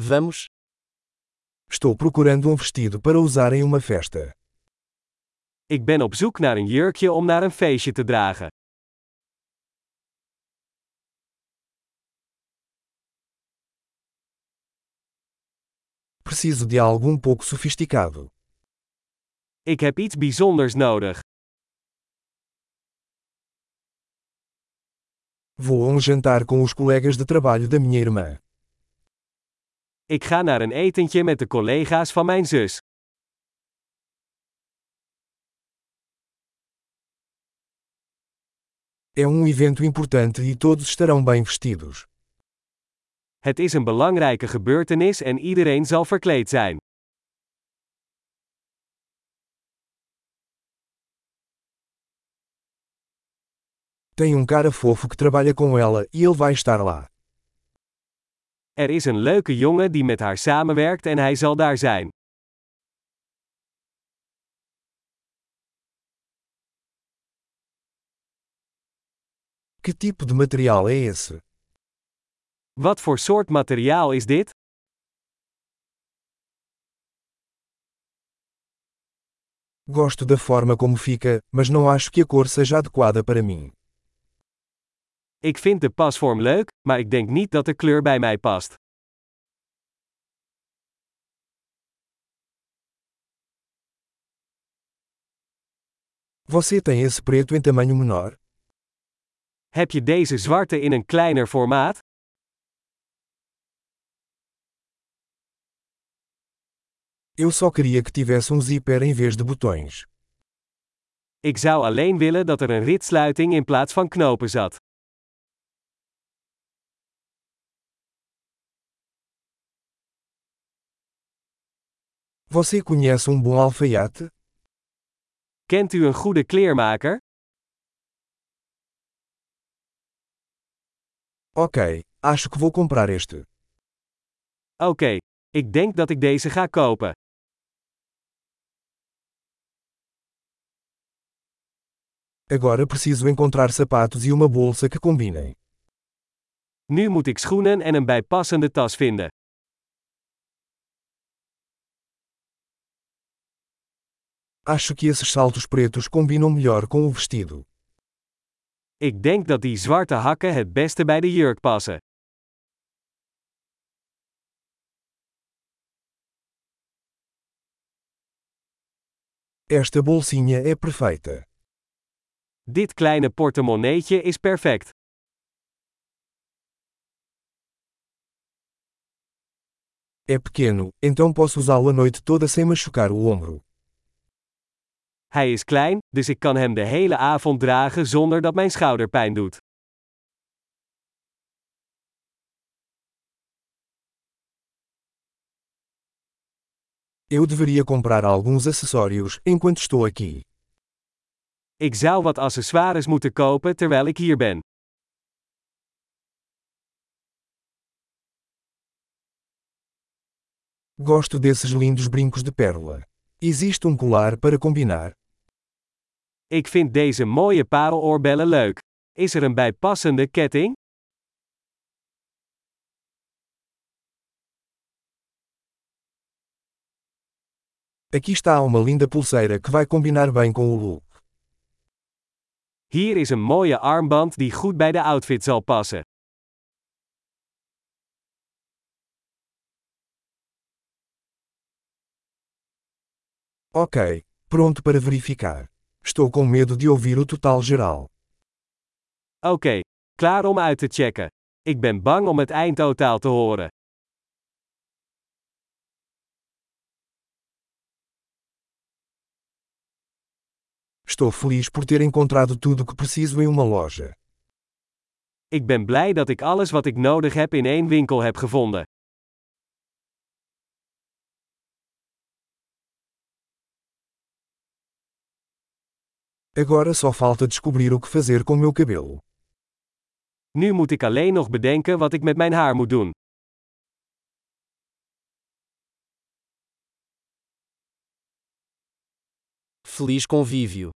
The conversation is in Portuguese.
Vamos. Estou procurando um vestido para usar em uma festa. Ik ben op zoek naar een jurkje om naar een feestje te dragen. Preciso de algo um pouco sofisticado. Ik heb iets bijzonders nodig. Vou a um jantar com os colegas de trabalho da minha irmã. Ik ga naar een etentje met de collega's van mijn zus. É um evento importante e todos estarão bem vestidos. Het is een belangrijke gebeurtenis en iedereen zal verkleed zijn. Tem um cara fofo que trabalha com ela e ele vai estar lá. Er is een leuke jongen die met haar samenwerkt en hij zal daar zijn. Que tipo de material é esse? Wat voor soort materiaal is dit? Gosto da forma como fica, mas não acho que a cor seja adequada para mim. Ik vind de pasvorm leuk, maar ik denk niet dat de kleur bij mij past. Você tem esse preto em tamanho menor? Heb je deze zwarte in een kleiner formaat? Eu só queria que tivesse um zíper em vez de botões. Ik zou alleen willen dat er een ritsluiting in plaats van knopen zat. Você conhece um bom alfaiate? Kent u een goede kleermaker? Ok, acho que vou comprar este. Oké, ik denk dat ik deze ga kopen. Agora preciso encontrar sapatos e uma bolsa que combinem. Nu moet ik schoenen en een bijpassende tas vinden. Acho que esses saltos pretos combinam melhor com o vestido. Ik denk dat die zwarte hakken het beste bij de jurk passen. Esta bolsinha é perfeita. Dit kleine portemonneetje is perfect. É pequeno, então posso usá-lo a noite toda sem machucar o ombro. Hij is klein, dus ik kan hem de hele avond dragen zonder dat mijn schouder pijn doet. Eu deveria comprar alguns acessórios enquanto estou aqui. Ik zou wat accessoires moeten kopen terwijl ik hier ben. Gosto desses lindos brincos de pérola. Existe um colar para combinar? Ik vind deze mooie pareloorbellen leuk. Is er een bijpassende ketting? Aqui está uma linda pulseira que vai combinar bem com o look. Hier is een mooie armband die goed bij de outfit zal passen. Ok, pronto para verificar. Estou com medo de ouvir o total geral. Oké, klaar om uit te checken. Ik ben bang om het eindtotaal te horen. Estou feliz por ter encontrado tudo que preciso em uma loja. Ik ben blij dat ik alles wat ik nodig heb in één winkel heb gevonden. Agora só falta descobrir o que fazer com meu cabelo. Nu moet ik alleen nog bedenken wat ik met mijn haar moet doen. Feliz convívio.